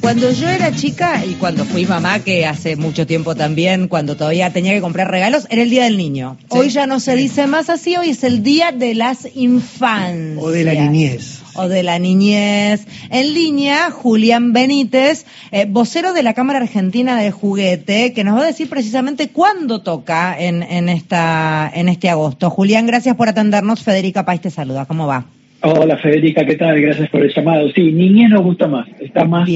Cuando yo era chica y cuando fui mamá, que hace mucho tiempo también, cuando todavía tenía que comprar regalos, era el Día del Niño. Hoy ya no se dice más así, hoy es el Día de las Infancias. O de la niñez. O de la niñez. En línea, Julián Benítez, eh, vocero de la Cámara Argentina de Juguete, que nos va a decir precisamente cuándo toca en, en, esta, en este agosto. Julián, gracias por atendernos. Federica País te saluda. ¿Cómo va? Hola Federica, ¿qué tal? Gracias por el llamado. Sí, niñez nos gusta más, está más,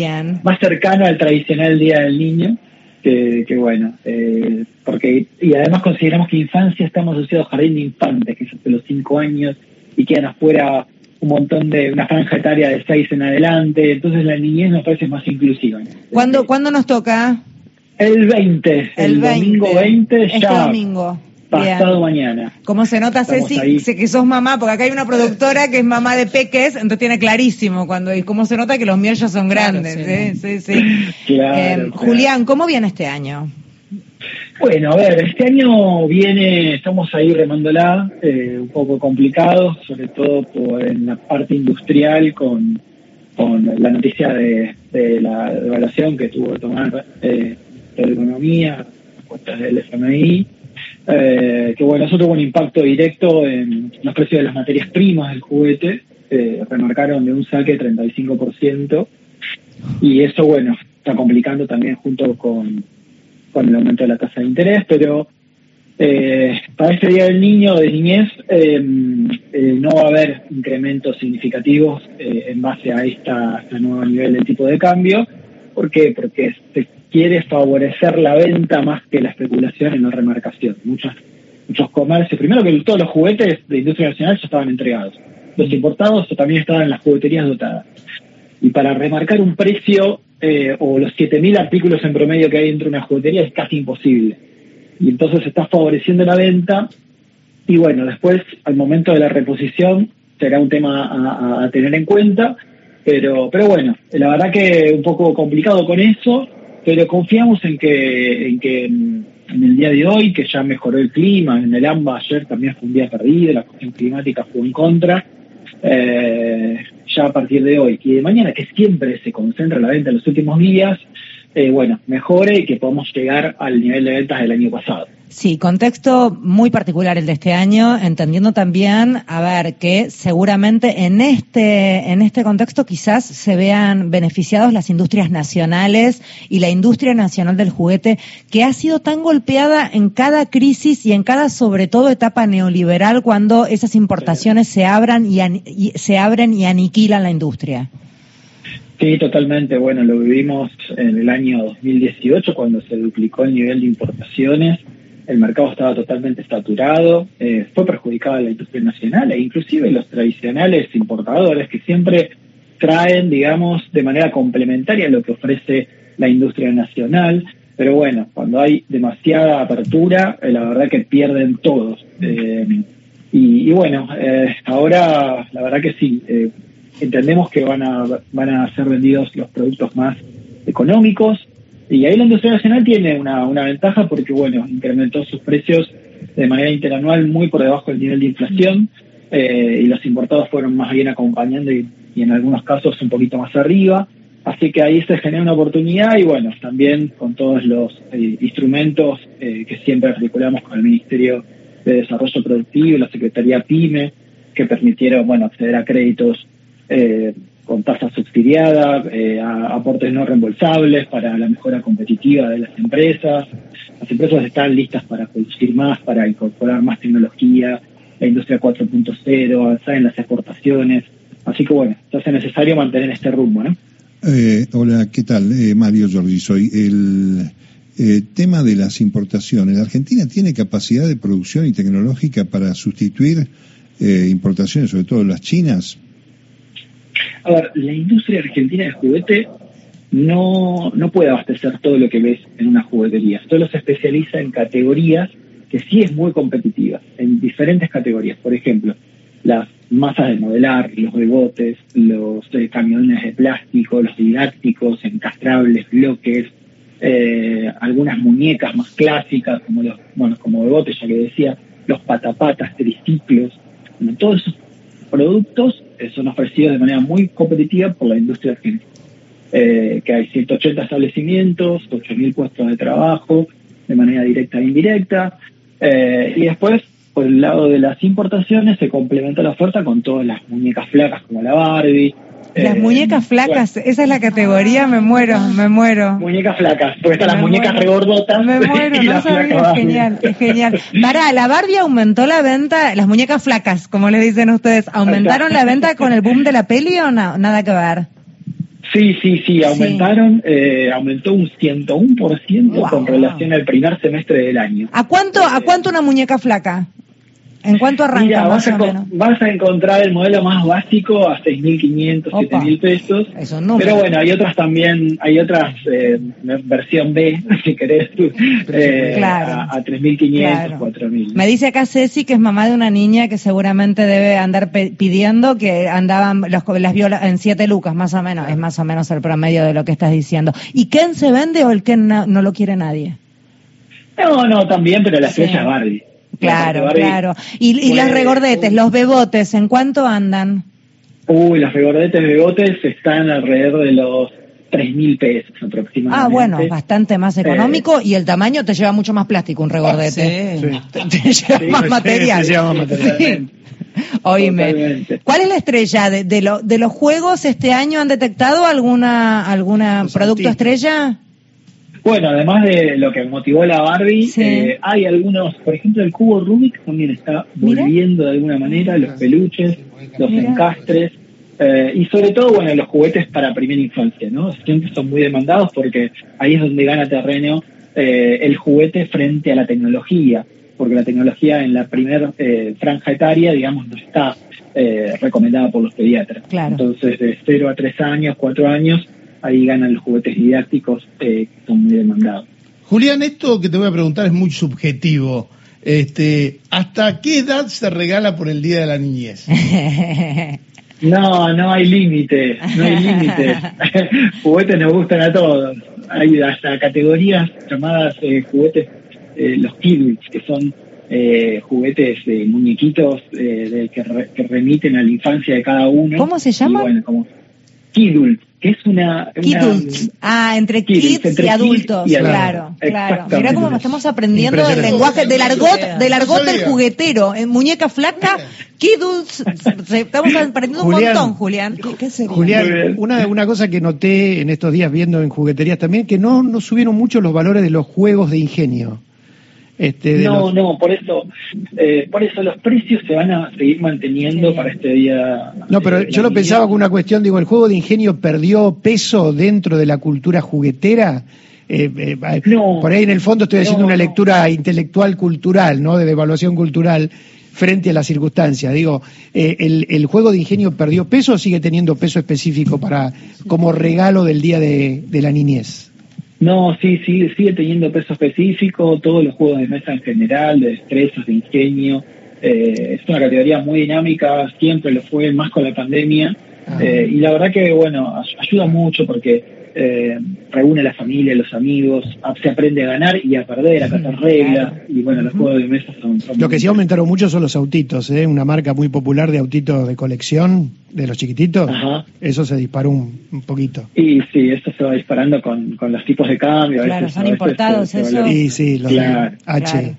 más cercano al tradicional Día del Niño, que, bueno, eh, porque y además consideramos que infancia estamos asociados a jardín de infantes, que es de los cinco años, y quedan afuera un montón de una franja etaria de seis en adelante, entonces la niñez nos parece más inclusiva. ¿Cuándo, ¿cuándo nos toca? El 20, el, domingo 20 este ya. domingo pasado mañana. ¿Cómo se nota, Ceci, que sos mamá? Porque acá hay una productora que es mamá de peques, entonces tiene clarísimo cuando y cómo se nota que los míos ya son grandes. sí, sí, eh, Julián, ¿cómo viene este año? Bueno, a ver, este año viene, estamos ahí remándola, eh, un poco complicado, sobre todo por en la parte industrial con, con la noticia de, la devaluación que tuvo que tomar eh, la economía, las del FMI, eh, que bueno, eso tuvo un impacto directo en los precios de las materias primas del juguete, eh, remarcaron de un saque 35%, y eso bueno, está complicando también junto con, con el aumento de la tasa de interés, pero eh, para este Día del Niño de niñez em, eh, no va a haber incrementos significativos eh, en base a esta, este nuevo nivel de tipo de cambio. ¿Por qué? Porque se quiere favorecer la venta más que la especulación en la remarcación. Muchos, muchos comercios, primero que todos los juguetes de industria nacional ya estaban entregados. Los importados también estaban en las jugueterías dotadas. Y para remarcar un precio eh, o los 7.000 artículos en promedio que hay dentro de una juguetería es casi imposible. Y entonces se está favoreciendo la venta. Y bueno, después, al momento de la reposición, será un tema a, a tener en cuenta. Pero, pero bueno, la verdad que un poco complicado con eso pero confiamos en que, en que en el día de hoy, que ya mejoró el clima, en el AMBA ayer también fue un día perdido, la cuestión climática fue en contra, eh, ya a partir de hoy y de mañana, que siempre se concentra la venta en los últimos días, eh, bueno, mejore y que podamos llegar al nivel de ventas del año pasado. Sí, contexto muy particular el de este año, entendiendo también, a ver, que seguramente en este, en este contexto quizás se vean beneficiados las industrias nacionales y la industria nacional del juguete, que ha sido tan golpeada en cada crisis y en cada, sobre todo, etapa neoliberal cuando esas importaciones se abran y, y se abren y aniquilan la industria. Sí, totalmente. Bueno, lo vivimos en el año 2018 cuando se duplicó el nivel de importaciones el mercado estaba totalmente saturado, eh, fue perjudicada la industria nacional e inclusive los tradicionales importadores que siempre traen, digamos, de manera complementaria lo que ofrece la industria nacional. Pero bueno, cuando hay demasiada apertura, eh, la verdad que pierden todos. Eh, y, bueno, ahora la verdad que sí, entendemos que van a, van a ser vendidos los productos más económicos, y ahí la industria nacional tiene una, una ventaja porque, bueno, incrementó sus precios de manera interanual muy por debajo del nivel de inflación eh, y los importados fueron más bien acompañando y, en algunos casos un poquito más arriba. Así que ahí se genera una oportunidad y bueno, también con todos los eh, instrumentos eh, que siempre articulamos con el Ministerio de Desarrollo Productivo la Secretaría PYME, que permitieron, bueno, acceder a créditos con tasa subsidiada, eh, aportes no reembolsables para la mejora competitiva de las empresas. Las empresas están listas para producir más, para incorporar más tecnología, la industria 4.0, avanzar en las exportaciones. Así que bueno, se hace necesario mantener este rumbo, ¿no? Eh, hola, ¿qué tal? Eh, Mario Jordi, soy el eh, tema de las importaciones. ¿La Argentina tiene capacidad de producción y tecnológica para sustituir importaciones, sobre todo las chinas? A ver, la industria argentina de juguete no, no puede abastecer todo lo que ves en una juguetería. Solo se especializa en categorías que sí es muy competitiva, en diferentes categorías. Por ejemplo, las masas de modelar, los rebotes, los eh, camiones de plástico, los didácticos, encastrables, bloques, eh, algunas muñecas más clásicas, como los, bueno, como rebotes, ya que decía, los patapatas, triciclos, todos esos productos son ofrecidos de manera muy competitiva por la industria argentina. eh, que hay 180 establecimientos, 8.000 puestos de trabajo de manera directa e indirecta. Eh, y después, por el lado de las importaciones, se complementa la oferta con todas las muñecas flacas como la Barbie, las eh, muñecas flacas, esa es la categoría, me muero, me muero. Muñecas flacas, porque están las muñecas regordotas. Me muero, no sabía, es genial, es genial. Para, la Barbie aumentó la venta, las muñecas flacas, como le dicen ustedes, ¿aumentaron la venta con el boom de la peli o no? Nada que ver. Sí, sí, sí, aumentaron, Eh, aumentó un 101% con relación al primer semestre del año. ¿A cuánto, ¿A cuánto una muñeca flaca? ¿En cuánto arranca vas, a, vas a encontrar el modelo más básico a 6.500, 7.000 pesos. Pero bueno, hay otras también, hay otras, eh, versión B, si querés, eh, a, 3.500, 4.000. Me dice acá Ceci que es mamá de una niña que seguramente debe andar pidiendo que andaban, los, las viola en 7 lucas, más o menos. Es más o menos el promedio de lo que estás diciendo. ¿Y Ken se vende o el Ken no, lo quiere nadie? No, no, también, pero la estrella es Barbie. Claro, claro. Y, y los regordetes, los bebotes, ¿en cuánto andan? Uy, los regordetes, bebotes están alrededor de los tres mil pesos aproximadamente. Ah, bueno, bastante más económico y el tamaño te lleva mucho más plástico un regordete. sí. Te, lleva más material. Te lleva más material. Oíme, ¿cuál es la estrella de, de, lo, de los juegos este año? ¿Han detectado alguna alguna producto estrella? Bueno, además de lo que motivó la Barbie, eh, hay algunos, por ejemplo, el cubo Rubik también está volviendo de alguna manera, los peluches, los encastres, eh, y sobre todo, bueno, los juguetes para primera infancia, ¿no? Siempre son muy demandados porque ahí es donde gana terreno eh, el juguete frente a la tecnología, porque la tecnología en la primera franja etaria, digamos, no está recomendada por los pediatras. Entonces, de 0 a 3 años, 4 años, ahí ganan los juguetes didácticos eh, que son muy demandados. Julián, esto que te voy a preguntar es muy subjetivo. Este, ¿Hasta qué edad se regala por el Día de la Niñez? No, no hay límites, no hay límites. juguetes nos gustan a todos. Hay hasta categorías llamadas eh, juguetes, eh, los kids, que son juguetes de muñequitos de, que, remiten a la infancia de cada uno. ¿Cómo se llama? bueno, como Kidult, que es una... Ah, entre kids, y adultos, claro, claro. Mira cómo estamos aprendiendo el lenguaje del argot, del argot del juguetero. En muñeca flaca, Kidults, estamos aprendiendo un montón, Julián. ¿Qué, sería? Julián, una, una cosa que noté en estos días viendo en jugueterías también, que no, no subieron mucho los valores de los juegos de ingenio. Este, no, no, por eso, eh, por eso los precios se van a seguir manteniendo para este día. No, pero yo lo pensaba con una cuestión, digo, el juego de ingenio perdió peso dentro de la cultura juguetera. Eh, eh, por ahí en el fondo estoy haciendo una lectura intelectual cultural, ¿no? De evaluación cultural frente a las circunstancias. Digo, el, el, juego de ingenio perdió peso o sigue teniendo peso específico para como regalo del día de la niñez? No, sí, sí, sigue teniendo peso específico, todos los juegos de mesa en general, de destrezas, de ingenio. Eh, es una categoría muy dinámica, siempre lo fue, más con la pandemia. Ah. Eh, y la verdad que, bueno, ayuda mucho porque eh, reúne a la familia, los amigos, se aprende a ganar y a perder, a catar reglas, y bueno, los juegos de mesa son... Lo que sí aumentaron mucho son los autitos, ¿eh? una marca muy popular de autitos de colección, de los chiquititos, eso se disparó un, poquito. Y sí, eso se va disparando con, con los tipos de cambio. Claro, son importados eso. Y sí, los H,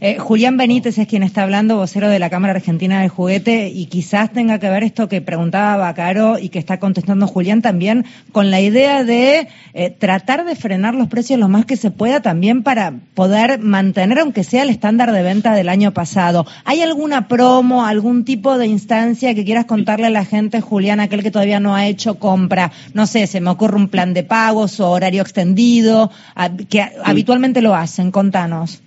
eh, Julián Benítez es quien está hablando, vocero de la Cámara Argentina del Juguete, y quizás tenga que ver esto que preguntaba Bacaro y que está contestando Julián también con la idea de eh, tratar de frenar los precios lo más que se pueda también para poder mantener, aunque sea el estándar de venta del año pasado. ¿Hay alguna promo, algún tipo de instancia que quieras contarle a la gente, Julián, aquel que todavía no ha hecho compra? No sé, se me ocurre un plan de pagos o horario extendido, que habitualmente lo hacen. Contanos.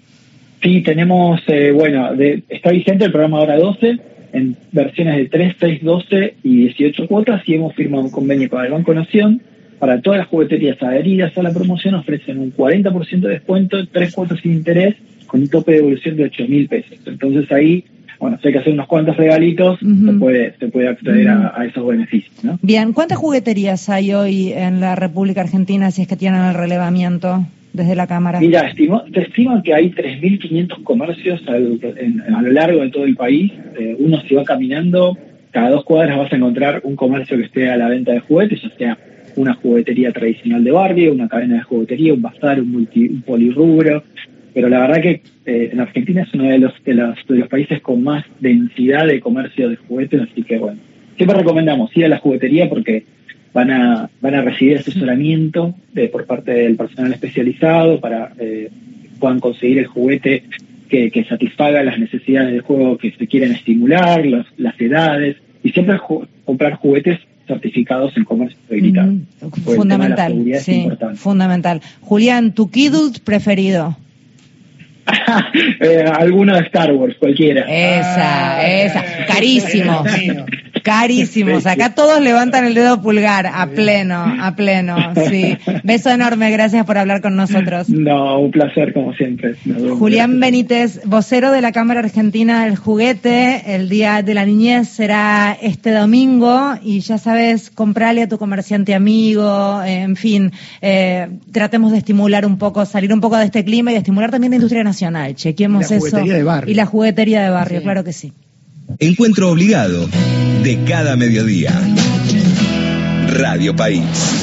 Sí, tenemos, eh, bueno, está vigente el programa Hora 12 en versiones de 3, 6, 12 y 18 cuotas y hemos firmado un convenio con el Banco Nación para todas las jugueterías adheridas a la promoción ofrecen un 40% de descuento, tres cuotas sin interés, con un tope de devolución de 8 mil pesos. Entonces ahí, bueno, si hay que hacer unos cuantos regalitos, se, puede, se puede acceder a, esos beneficios. ¿no? Bien, ¿cuántas jugueterías hay hoy en la República Argentina si es que tienen el relevamiento? desde la Cámara? Mira, estimo, te estiman que hay 3.500 comercios a lo largo de todo el país. Eh, uno si va caminando, cada dos cuadras vas a encontrar un comercio que esté a la venta de juguetes, ya sea una juguetería tradicional de barrio, una cadena de juguetería, un bazar, un, multi, un polirrubro, pero la verdad que eh, en Argentina es uno de los, de los, de, los, países con más densidad de comercio de juguetes, así que bueno, siempre recomendamos ir a la juguetería porque van a, van a recibir asesoramiento de, por parte del personal especializado para eh, puedan conseguir el juguete que, que, satisfaga las necesidades del juego que se quieren estimular, los, las edades, y siempre comprar juguetes certificados en comercio habilitado. Mm, fundamental, sí, fundamental. Julián, ¿tu Kidult preferido? eh, alguno de Star Wars, cualquiera. Esa, ah, esa, carísimo. Carísimos. Acá todos levantan el dedo pulgar a pleno, a pleno. Sí. Beso enorme. Gracias por hablar con nosotros. No, un placer como siempre. Julián Benítez, vocero de la Cámara Argentina del Juguete. El Día de la Niñez será este domingo y ya sabes, comprale a tu comerciante amigo. en fin, eh, tratemos de estimular un poco, salir un poco de este clima y de estimular también la industria nacional. Chequemos eso. Y la juguetería de barrio, claro que sí. Encuentro obligado de cada mediodía. Radio País.